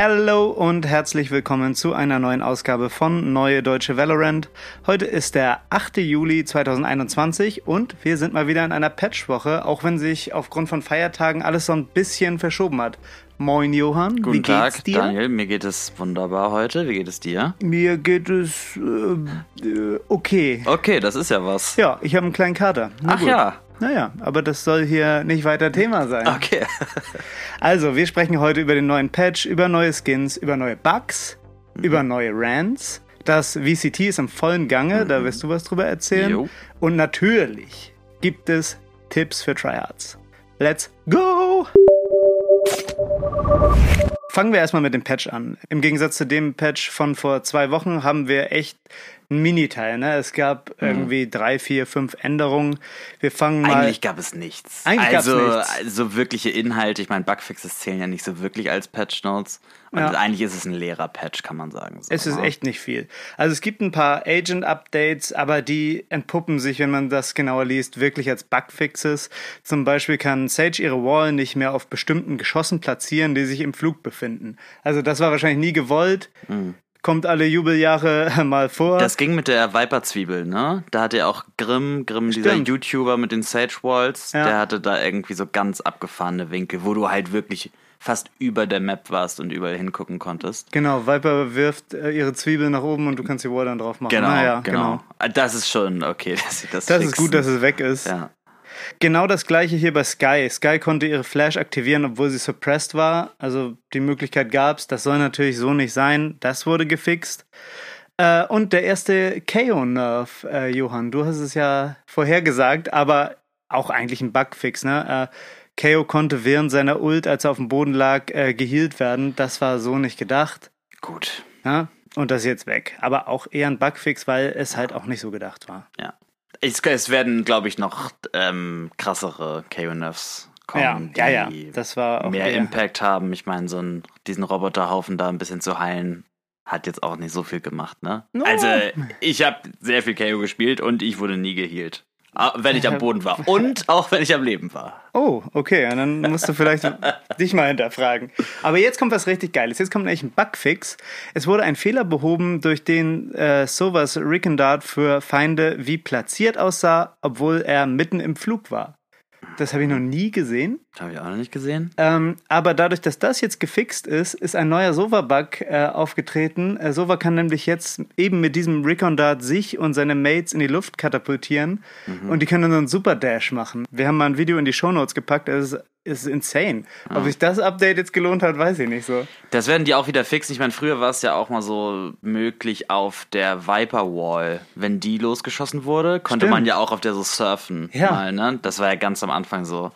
Hallo und herzlich willkommen zu einer neuen Ausgabe von Neue Deutsche Valorant. Heute ist der 8. Juli 2021 und wir sind mal wieder in einer Patchwoche, auch wenn sich aufgrund von Feiertagen alles so ein bisschen verschoben hat. Moin Johann, Guten wie geht's Tag, dir? Daniel. Mir geht es wunderbar heute. Wie geht es dir? Mir geht es äh, äh, okay. Okay, das ist ja was. Ja, ich habe einen kleinen Kater. Na Ach gut. ja. Naja, aber das soll hier nicht weiter Thema sein. Okay. Also, wir sprechen heute über den neuen Patch, über neue Skins, über neue Bugs, Mhm. über neue Rants. Das VCT ist im vollen Gange, da wirst du was drüber erzählen. Mhm. Jo. Und natürlich gibt es Tipps für Tryhards. Let's go! Fangen wir erstmal mit dem Patch an. Im Gegensatz zu dem Patch von vor zwei Wochen haben wir echt einen Miniteil. Ne? Es gab Mhm. irgendwie drei, vier, fünf Änderungen. Wir fangen mal. Eigentlich gab es nichts. Eigentlich also, nichts. also wirkliche Inhalte. Ich meine, Bugfixes zählen ja nicht so wirklich als Patch Notes. Und Ja. eigentlich ist es ein leerer Patch, kann man sagen. So, Es ist ne? echt nicht viel. Also es gibt ein paar Agent-Updates, aber die entpuppen sich, wenn man das genauer liest, wirklich als Bugfixes. Zum Beispiel kann Sage ihre Wall nicht mehr auf bestimmten Geschossen platzieren, die sich im Flug befinden. Also das war wahrscheinlich nie gewollt. Kommt alle Jubeljahre mal vor. Das ging mit der Viper-Zwiebel, ne? Da hatte auch Grimm, Grimm, dieser Stimmt. YouTuber mit den Sage Walls, Ja. der hatte da irgendwie so ganz abgefahrene Winkel, wo du halt wirklich fast über der Map warst und überall hingucken konntest. genau, Viper wirft äh, ihre Zwiebel nach oben und du kannst die Wall dann drauf machen. Genau, Naja, genau. Ah, Das ist schon okay, dass sie das Das ist fixen. gut, dass es weg ist. Ja. Genau das gleiche hier bei Sky. Sky konnte ihre Flash aktivieren, obwohl sie suppressed war. Also die Möglichkeit gab's. Das soll natürlich so nicht sein. Das wurde gefixt. Äh, und der erste KO-Nerf, äh, Johann, du hast es ja vorhergesagt, aber auch eigentlich ein Bugfix, ne? Äh, KO konnte während seiner Ult, als er auf dem Boden lag, äh, geheilt werden. Das war so nicht gedacht. Gut. Ja? Und das ist jetzt weg. Aber auch eher ein Bugfix, weil es halt auch nicht so gedacht war. Ja. Es, es werden, glaube ich, noch ähm, krassere KO-Nerfs kommen, Ja, ja, die ja. Das war auch mehr eher- Impact haben. Ich meine, so einen, diesen Roboterhaufen da ein bisschen zu heilen, hat jetzt auch nicht so viel gemacht, ne? No. Also, ich habe sehr viel KO gespielt und ich wurde nie geheilt. Wenn ich am Boden war. Und auch wenn ich am Leben war. Oh, okay, und dann musst du vielleicht dich mal hinterfragen. Aber jetzt kommt was richtig Geiles. Jetzt kommt nämlich ein Bugfix. Es wurde ein Fehler behoben, durch den äh, Sovas Rickendart für Feinde wie platziert aussah, obwohl er mitten im Flug war. Das habe ich noch nie gesehen. Habe ich auch noch nicht gesehen. Ähm, aber dadurch, dass das jetzt gefixt ist, ist ein neuer Sova-Bug äh, aufgetreten. Äh, Sova kann nämlich jetzt eben mit diesem Recon Dart sich und seine Mates in die Luft katapultieren und die können dann so einen Super Dash machen. Wir haben mal ein Video in die Shownotes gepackt, das ist, ist insane. Ob sich das Update jetzt gelohnt hat, weiß ich nicht so. Das werden die auch wieder fixen. Ich meine, früher war es ja auch mal so möglich auf der Viper Wall, wenn die losgeschossen wurde, konnte Stimmt. man ja auch auf der so surfen. Ja. Mal, ne? Das war ja ganz am Anfang so.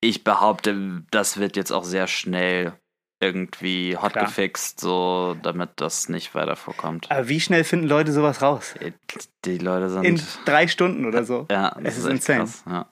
Ich behaupte, das wird jetzt auch sehr schnell irgendwie hot Klar. gefixt, so damit das nicht weiter vorkommt. Aber wie schnell finden Leute sowas raus? Die Leute sind. In drei Stunden oder so. ja, das es ist, ist insane. krass. Ja.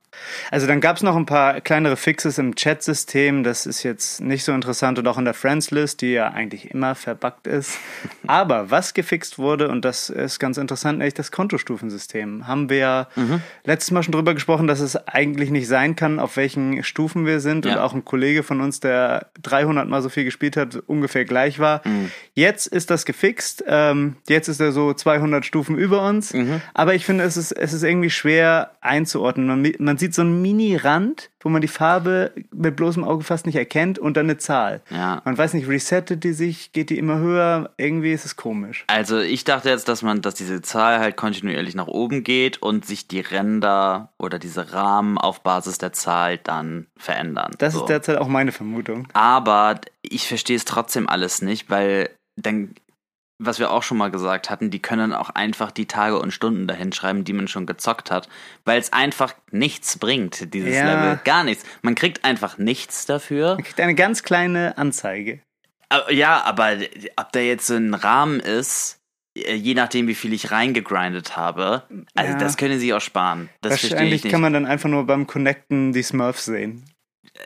Also dann gab es noch ein paar kleinere Fixes im Chat-System. Das ist jetzt nicht so interessant und auch in der Friends-List, die ja eigentlich immer verbuggt ist. Aber was gefixt wurde, und das ist ganz interessant, nämlich das Kontostufensystem. Haben wir ja Mhm. letztes Mal schon drüber gesprochen, dass es eigentlich nicht sein kann, auf welchen Stufen wir sind. Und Ja. auch ein Kollege von uns, der 300 mal so viel gespielt hat, ungefähr gleich war. Mhm. Jetzt ist das gefixt. Ähm, jetzt ist er so 200 Stufen über uns. Mhm. Aber ich finde, es ist, es ist irgendwie schwer einzuordnen. Man, man sieht so einen Mini-Rand, wo man die Farbe mit bloßem Auge fast nicht erkennt und dann eine Zahl. Ja. Man weiß nicht, resettet die sich, geht die immer höher? Irgendwie ist es komisch. Also ich dachte jetzt, dass man, dass diese Zahl halt kontinuierlich nach oben geht und sich die Ränder oder diese Rahmen auf Basis der Zahl dann verändern. Das so. ist derzeit auch meine Vermutung. Aber ich verstehe es trotzdem alles nicht, weil dann, was wir auch schon mal gesagt hatten, die können auch einfach die Tage und Stunden dahin schreiben, die man schon gezockt hat, weil es einfach nichts bringt, dieses Ja. Level. Gar nichts. Man kriegt einfach nichts dafür. Man kriegt eine ganz kleine Anzeige. Ja, aber ob da jetzt so ein Rahmen ist, äh, je nachdem, wie viel ich reingegrindet habe, also Ja. das können sie auch sparen. Das verstehe ich Wahrscheinlich kann man dann einfach nur beim Connecten die Smurfs sehen.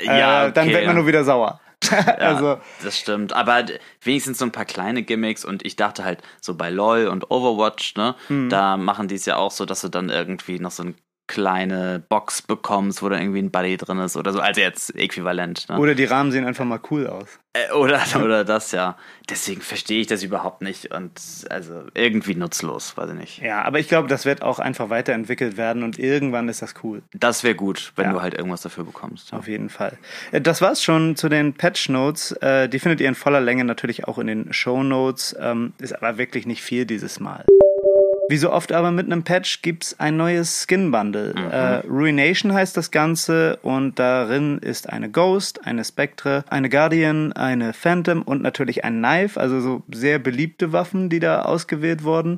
ja, okay, dann wird man nur wieder sauer. also. Ja, das stimmt. Aber wenigstens so ein paar kleine Gimmicks und ich dachte halt, so bei LOL und Overwatch, ne, hm. da machen die es ja auch so, dass du dann irgendwie noch so ein kleine Box bekommst, wo da irgendwie ein Buddy drin ist oder so. Also jetzt äquivalent. Ne? Oder die Rahmen sehen einfach mal cool aus. Äh, oder, oder das, ja. Deswegen verstehe ich das überhaupt nicht und also irgendwie nutzlos, weiß ich nicht. Ja, aber ich glaube, das wird auch einfach weiterentwickelt werden und irgendwann ist das cool. Das wäre gut, wenn ja. du halt irgendwas dafür bekommst. Ja. Auf jeden Fall. Äh, das war's schon zu den Patch Notes. Äh, die findet ihr in voller Länge natürlich auch in den Show Notes. Ähm, ist aber wirklich nicht viel dieses Mal. Wie so oft aber mit einem Patch gibt's ein neues Skin-Bundle. Mhm. Äh, Ruination heißt das Ganze und darin ist eine Ghost, eine Spectre, eine Guardian, eine Phantom und natürlich ein Knife, also so sehr beliebte Waffen, die da ausgewählt wurden.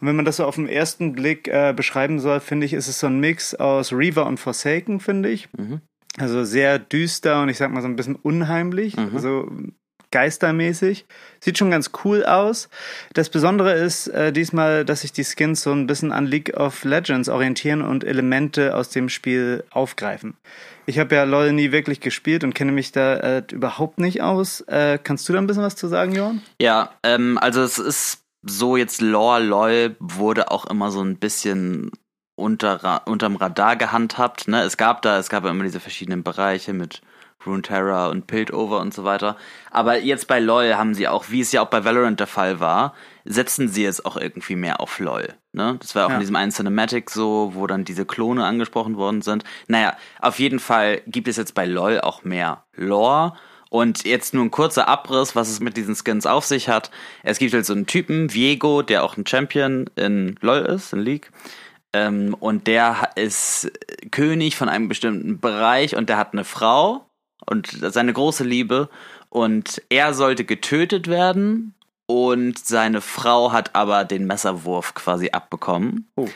Und wenn man das so auf den ersten Blick äh, beschreiben soll, finde ich, ist es so ein Mix aus Reaver und Forsaken, finde ich. Mhm. Also sehr düster und ich sag mal so ein bisschen unheimlich. Mhm. Also geistermäßig. Sieht schon ganz cool aus. Das Besondere ist äh, diesmal, dass sich die Skins so ein bisschen an League of Legends orientieren und Elemente aus dem Spiel aufgreifen. Ich habe ja LOL nie wirklich gespielt und kenne mich da äh, überhaupt nicht aus. Äh, kannst du da ein bisschen was zu sagen, Johann? Ja, ähm, also es ist so jetzt Lore LOL wurde auch immer so ein bisschen unter, unterm Radar gehandhabt. Ne? Es gab da, es gab immer diese verschiedenen Bereiche mit Runeterra und Piltover und so weiter. Aber jetzt bei LoL haben sie auch, wie es ja auch bei Valorant der Fall war, setzen sie jetzt auch irgendwie mehr auf LoL. Ne? Das war auch ja. in diesem einen Cinematic so, wo dann diese Klone angesprochen worden sind. Naja, auf jeden Fall gibt es jetzt bei LoL auch mehr Lore. Und jetzt nur ein kurzer Abriss, was es mit diesen Skins auf sich hat. Es gibt halt so einen Typen, Viego, der auch ein Champion in LoL ist, in League. Ähm, und der ist König von einem bestimmten Bereich und der hat eine Frau und seine große Liebe. Und er sollte getötet werden und seine Frau hat aber den Messerwurf quasi abbekommen. Oh.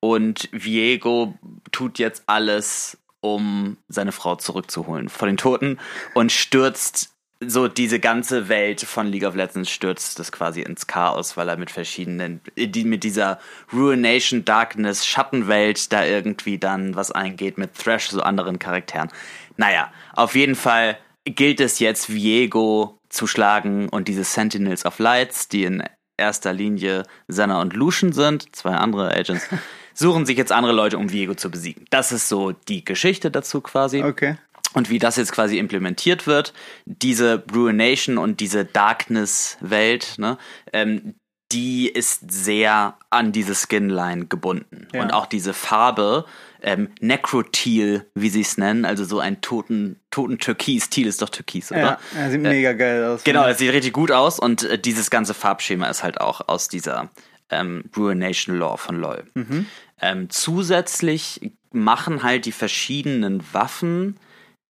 Und Viego tut jetzt alles, um seine Frau zurückzuholen vor den Toten und stürzt so diese ganze Welt von League of Legends stürzt das quasi ins Chaos, weil er mit verschiedenen, die, mit dieser Ruination Darkness Schattenwelt da irgendwie dann was eingeht mit Thrash, so anderen Charakteren. Naja, auf jeden Fall gilt es jetzt, Viego zu schlagen und diese Sentinels of Lights, die in erster Linie Senna und Lucian sind, zwei andere Agents, suchen sich jetzt andere Leute, um Viego zu besiegen. Das ist so die Geschichte dazu quasi. Okay. Und wie das jetzt quasi implementiert wird, diese Ruination und diese Darkness-Welt, ne, ähm, die ist sehr an diese Skinline gebunden. Ja. Und auch diese Farbe, ähm, Necroteal, wie sie es nennen, also so ein toten, toten Türkis. Teal ist doch Türkis, oder? Ja, sieht äh, mega geil aus. Genau, es sieht richtig gut aus und äh, dieses ganze Farbschema ist halt auch aus dieser ähm, Ruination Law von LOL. Mhm. Ähm, zusätzlich machen halt die verschiedenen Waffen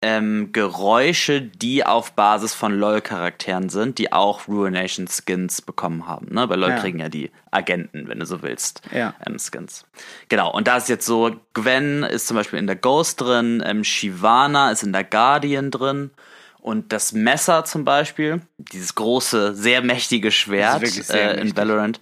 ähm, Geräusche, die auf Basis von LOL-Charakteren sind, die auch Ruination Skins bekommen haben. Ne? Bei LOL ja. kriegen ja die Agenten, wenn du so willst, ja. ähm, Skins. Genau, und da ist jetzt so, Gwen ist zum Beispiel in der Ghost drin, ähm, Shivana ist in der Guardian drin. Und das Messer zum Beispiel, dieses große, sehr mächtige Schwert äh, in Valorant,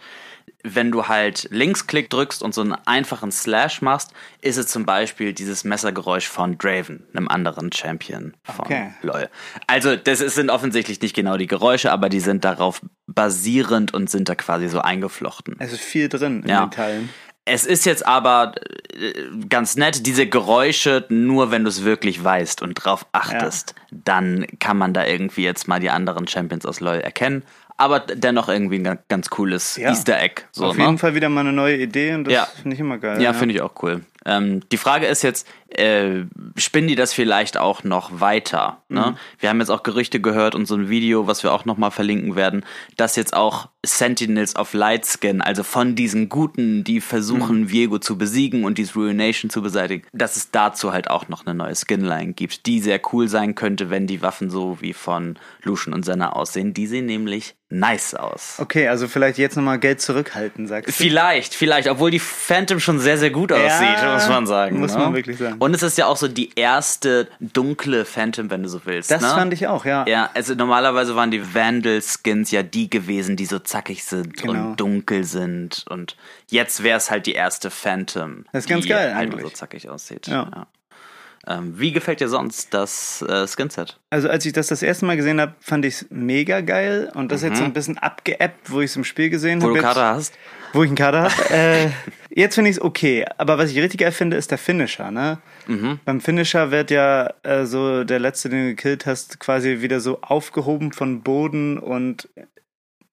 wenn du halt Linksklick drückst und so einen einfachen Slash machst, ist es zum Beispiel dieses Messergeräusch von Draven, einem anderen Champion von okay. LOL. Also, das sind offensichtlich nicht genau die Geräusche, aber die sind darauf basierend und sind da quasi so eingeflochten. Es ist viel drin in ja. den Teilen. Es ist jetzt aber äh, ganz nett, diese Geräusche, nur wenn du es wirklich weißt und drauf achtest, ja. dann kann man da irgendwie jetzt mal die anderen Champions aus LoL erkennen aber dennoch irgendwie ein ganz cooles ja. Easter Egg. So, Auf ne? jeden Fall wieder mal eine neue Idee und das ja. finde ich immer geil. Ja, ja. finde ich auch cool. Ähm, die Frage ist jetzt, äh, spinnen die das vielleicht auch noch weiter? Ne? Mhm. Wir haben jetzt auch Gerüchte gehört und so ein Video, was wir auch nochmal verlinken werden, dass jetzt auch Sentinels of Lightskin, also von diesen Guten, die versuchen, mhm. Viego zu besiegen und diese Ruination zu beseitigen, dass es dazu halt auch noch eine neue Skinline gibt, die sehr cool sein könnte, wenn die Waffen so wie von Lucian und Senna aussehen. Die sehen nämlich nice aus. Okay, also vielleicht jetzt nochmal Geld zurückhalten, sagst du? Vielleicht, vielleicht, obwohl die Phantom schon sehr, sehr gut aussieht, ja, muss man sagen. Muss ne? man wirklich sagen. Und es ist ja auch so die erste dunkle Phantom, wenn du so willst. Das ne? fand ich auch, ja. Ja, also normalerweise waren die Vandal-Skins ja die gewesen, die so zackig sind genau. und dunkel sind. Und jetzt wäre es halt die erste Phantom. Das ist ganz geil, halt so zackig aussieht. Ja. ja. Ähm, wie gefällt dir sonst das äh, Skinset? Also als ich das das erste Mal gesehen habe, fand ich es mega geil und das ist jetzt so ein bisschen abgeappt, wo ich es im Spiel gesehen Mhm. Wo habe. du Kader hast? Wo ich einen Kader habe. äh, jetzt finde ich es okay, aber was ich richtig geil finde, ist der Finisher. Ne? Mhm. Beim Finisher wird ja äh, so der letzte, den du gekillt hast, quasi wieder so aufgehoben von Boden und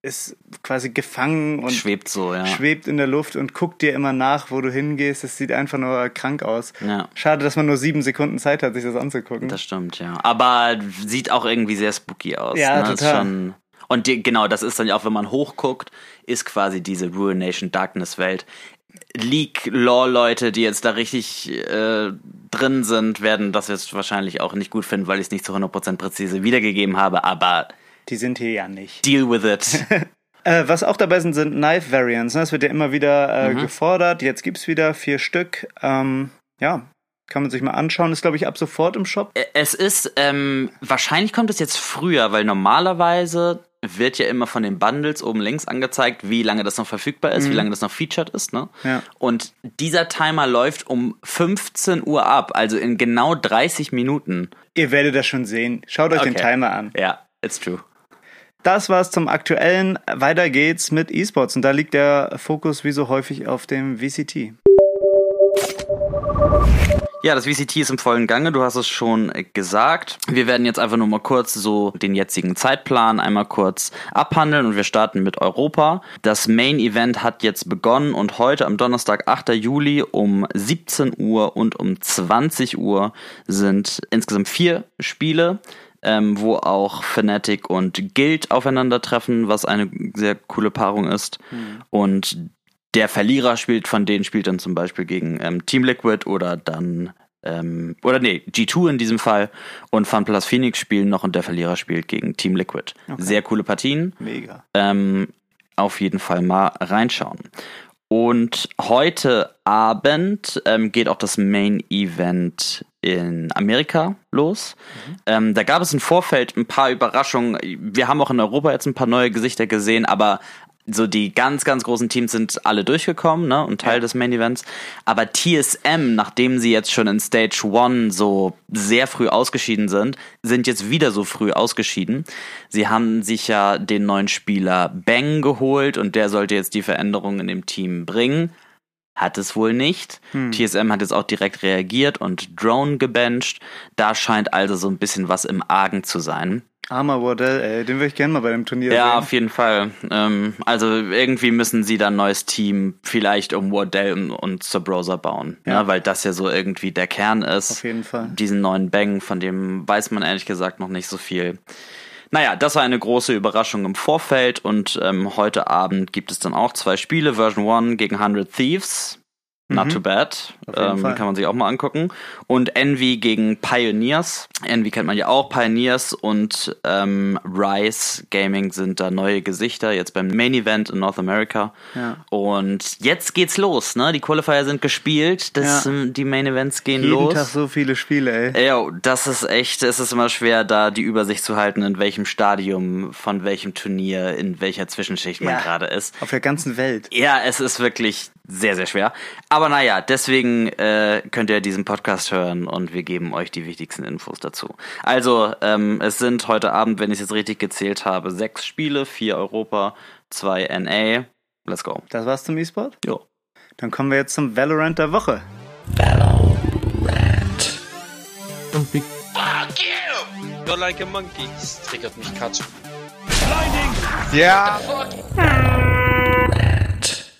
ist quasi gefangen und Schwebt so, ja. schwebt in der Luft und guckt dir immer nach, wo du hingehst. Das sieht einfach nur krank aus. Ja. Schade, dass man nur sieben Sekunden Zeit hat, sich das anzugucken. Das stimmt, ja. Aber sieht auch irgendwie sehr spooky aus. Ja, ne? Total. schon und die, genau, das ist dann ja auch, wenn man hochguckt, ist quasi diese Ruination Darkness Welt. League-Law-Leute, die jetzt da richtig äh, drin sind, werden das jetzt wahrscheinlich auch nicht gut finden, weil ich es nicht zu 100% präzise wiedergegeben habe, aber Die sind hier ja nicht. deal with it. Äh, was auch dabei sind, sind Knife Variants. Ne? Das wird ja immer wieder äh, Mhm. gefordert. Jetzt gibt's wieder vier Stück. Ähm, ja, kann man sich mal anschauen. Ist, glaube ich, ab sofort im Shop. Es ist, ähm, wahrscheinlich kommt es jetzt früher, weil normalerweise wird ja immer von den Bundles oben links angezeigt, wie lange das noch verfügbar ist, wie lange das noch featured ist, ne? Ja. Und dieser Timer läuft um 15 Uhr ab, also in genau 30 Minuten. Ihr werdet das schon sehen. Schaut euch den Okay. Timer an. Ja, it's true. Das war's zum aktuellen. Weiter geht's mit E-Sports. Und da liegt der Fokus wie so häufig auf dem VCT. Ja, das VCT ist im vollen Gange, du hast es schon gesagt. Wir werden jetzt einfach nur mal kurz so den jetzigen Zeitplan einmal kurz abhandeln und wir starten mit Europa. Das Main Event hat jetzt begonnen und heute am Donnerstag, 8. Juli um 17 Uhr und um 20 Uhr sind insgesamt vier Spiele. Ähm, wo auch Fnatic und Guild aufeinandertreffen, was eine sehr coole Paarung ist. Und der Verlierer spielt von denen spielt dann zum Beispiel gegen ähm, Team Liquid oder dann ähm, oder nee, G2 in diesem Fall und FunPlus Phoenix spielen noch und der Verlierer spielt gegen Team Liquid. Sehr coole Partien. Mega. Ähm, auf jeden Fall mal reinschauen. Und heute Abend ähm, geht auch das Main Event in Amerika los. Ähm, da gab es im Vorfeld ein paar Überraschungen. Wir haben auch in Europa jetzt ein paar neue Gesichter gesehen, aber so die ganz, ganz großen Teams sind alle durchgekommen, ne, und Teil des Main Events. Aber TSM, nachdem sie jetzt schon in Stage One so sehr früh ausgeschieden sind, sind jetzt wieder so früh ausgeschieden. Sie haben sich ja den neuen Spieler Bang geholt und der sollte jetzt die Veränderungen in dem Team bringen. Hat es wohl nicht. TSM hat jetzt auch direkt reagiert und Drone gebencht. Da scheint also so ein bisschen was im Argen zu sein. Armer Wardell, ey, den würde ich gerne mal bei dem Turnier Ja, sehen. auf jeden Fall. Ähm, also irgendwie müssen sie dann ein neues Team vielleicht um Wardell und, und Subrosa bauen, Ja. ne? weil das ja so irgendwie der Kern ist. Auf jeden Fall. Diesen neuen Bang, von dem weiß man ehrlich gesagt noch nicht so viel. Naja, das war eine große Überraschung im Vorfeld und ähm, heute Abend gibt es dann auch zwei Spiele. Version 1 gegen 100 Thieves. Not too bad. Mhm. Auf jeden Ähm, kann man sich auch mal angucken. Und Envy gegen Pioneers. Envy kennt man ja auch. Pioneers und ähm, Rise Gaming sind da neue Gesichter. Jetzt beim Main Event in North America. Ja. Und jetzt geht's los. Ne? Die Qualifier sind gespielt. Das, Ja. ähm, Die Main Events gehen Jeden los. Tag so viele Spiele, ey. Ja, das ist echt, es ist immer schwer, da die Übersicht zu halten, in welchem Stadium, von welchem Turnier, in welcher Zwischenschicht man Ja. gerade ist. Auf der ganzen Welt. Ja, es ist wirklich sehr, sehr schwer. Aber naja, deswegen äh, könnt ihr diesen Podcast hören und wir geben euch die wichtigsten Infos dazu. Also, ähm, es sind heute Abend, wenn ich es jetzt richtig gezählt habe, sechs Spiele, vier Europa, zwei NA. Let's go. Das war's zum E-Sport? Jo. Dann kommen wir jetzt zum Valorant der Woche. Und wie Fuck you! You're like a monkey. Das triggert mich Katsch. Ja.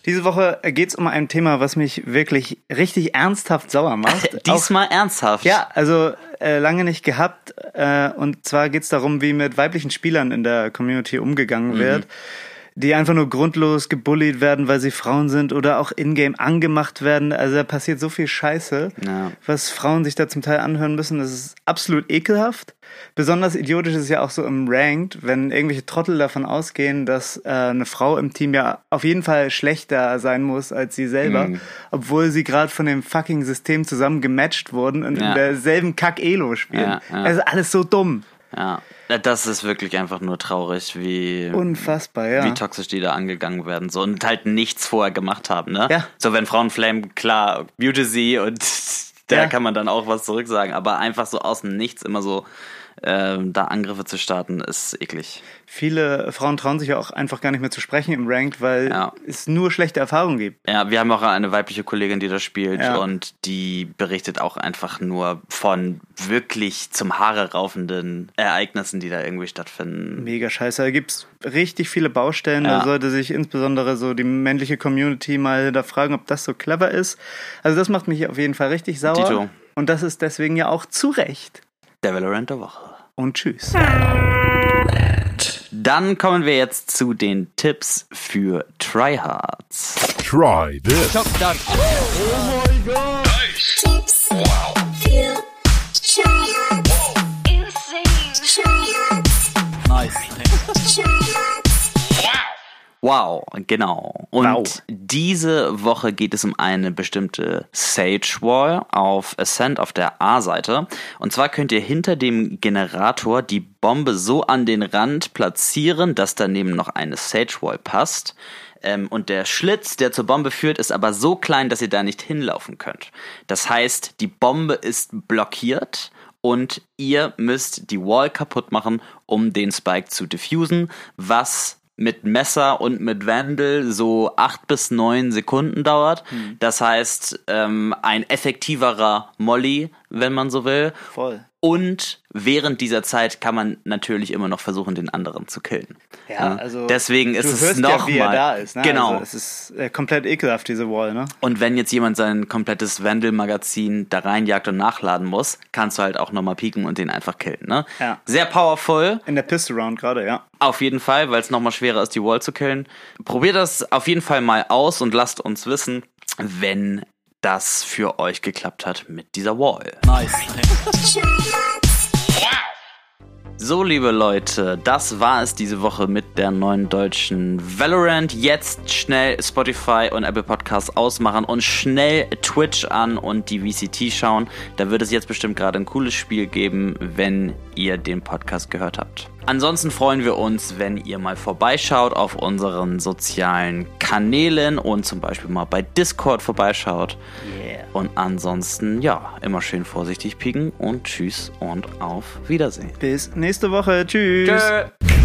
Diese Woche geht's um ein Thema, was mich wirklich richtig ernsthaft sauer macht. Auch- Diesmal ernsthaft. Ja, also äh, lange nicht gehabt. Äh, und zwar geht's darum, wie mit weiblichen Spielern in der Community umgegangen wird, die einfach nur grundlos gebullied werden, weil sie Frauen sind oder auch in-game angemacht werden. Also da passiert so viel Scheiße, Ja. was Frauen sich da zum Teil anhören müssen. Das ist absolut ekelhaft. Besonders idiotisch ist es ja auch so im Ranked, wenn irgendwelche Trottel davon ausgehen, dass äh, eine Frau im Team ja auf jeden Fall schlechter sein muss als sie selber, Mhm. obwohl sie gerade von dem fucking System zusammen gematcht wurden und Ja. in derselben Kack-Elo spielen. Ja, ja. Also alles so dumm. Ja. Das ist wirklich einfach nur traurig, wie. Unfassbar, ja. wie toxisch die da angegangen werden so und halt nichts vorher gemacht haben, ne? Ja. So wenn Frauen flamen, klar, mute sie und da Ja. kann man dann auch was zurücksagen. Aber einfach so aus dem Nichts immer so ähm, da Angriffe zu starten, ist eklig. Viele Frauen trauen sich ja auch einfach gar nicht mehr zu sprechen im Ranked, weil Ja. es nur schlechte Erfahrungen gibt. Ja, wir haben auch eine weibliche Kollegin, die das spielt Ja. und die berichtet auch einfach nur von wirklich zum Haare raufenden Ereignissen, die da irgendwie stattfinden. Mega scheiße. Da gibt's richtig viele Baustellen. Ja. Da sollte sich insbesondere so die männliche Community mal da fragen, ob das so clever ist. Also das macht mich auf jeden Fall richtig sauer. Dito. Und das ist deswegen ja auch zu Recht. Der Valorant der Woche. Und tschüss. Dann kommen wir jetzt zu den Tipps für Tryhards. Try this. Tips. Feel. Wow, genau. Und Wow. diese Woche geht es um eine bestimmte Sage Wall auf Ascent auf der A-Seite. Und zwar könnt ihr hinter dem Generator die Bombe so an den Rand platzieren, dass daneben noch eine Sage Wall passt. Ähm, und der Schlitz, der zur Bombe führt, ist aber so klein, dass ihr da nicht hinlaufen könnt. Das heißt, die Bombe ist blockiert und ihr müsst die Wall kaputt machen, um den Spike zu diffusen, was mit Messer und mit Vandal so acht bis neun Sekunden dauert. Das heißt, ähm, ein effektiverer Molly, wenn man so will. Voll. Und während dieser Zeit kann man natürlich immer noch versuchen, den anderen zu killen. Ja, also deswegen ist es hörst noch ja, er mal da ist. Ne? genau. Also es ist äh, komplett ekelhaft, diese Wall, ne? Und wenn jetzt jemand sein komplettes Vandal-Magazin da reinjagt und nachladen muss, kannst du halt auch nochmal pieken und den einfach killen. Ne? Ja. Sehr powerful, In der Pistol Round gerade, ja. auf jeden Fall, weil es nochmal schwerer ist, die Wall zu killen. Probiert das auf jeden Fall mal aus und lasst uns wissen, wenn das für euch geklappt hat mit dieser Wall. Nice. So, liebe Leute, das war es diese Woche mit der neuen deutschen Valorant. Jetzt schnell Spotify und Apple Podcasts ausmachen und schnell Twitch an und die VCT schauen. Da wird es jetzt bestimmt gerade ein cooles Spiel geben, wenn ihr den Podcast gehört habt. Ansonsten freuen wir uns, wenn ihr mal vorbeischaut auf unseren sozialen Kanälen und zum Beispiel mal bei Discord vorbeischaut. Yeah. Und ansonsten, ja, immer schön vorsichtig pieken und tschüss und auf Wiedersehen. Bis nächste Woche. Tschüss. Tschö.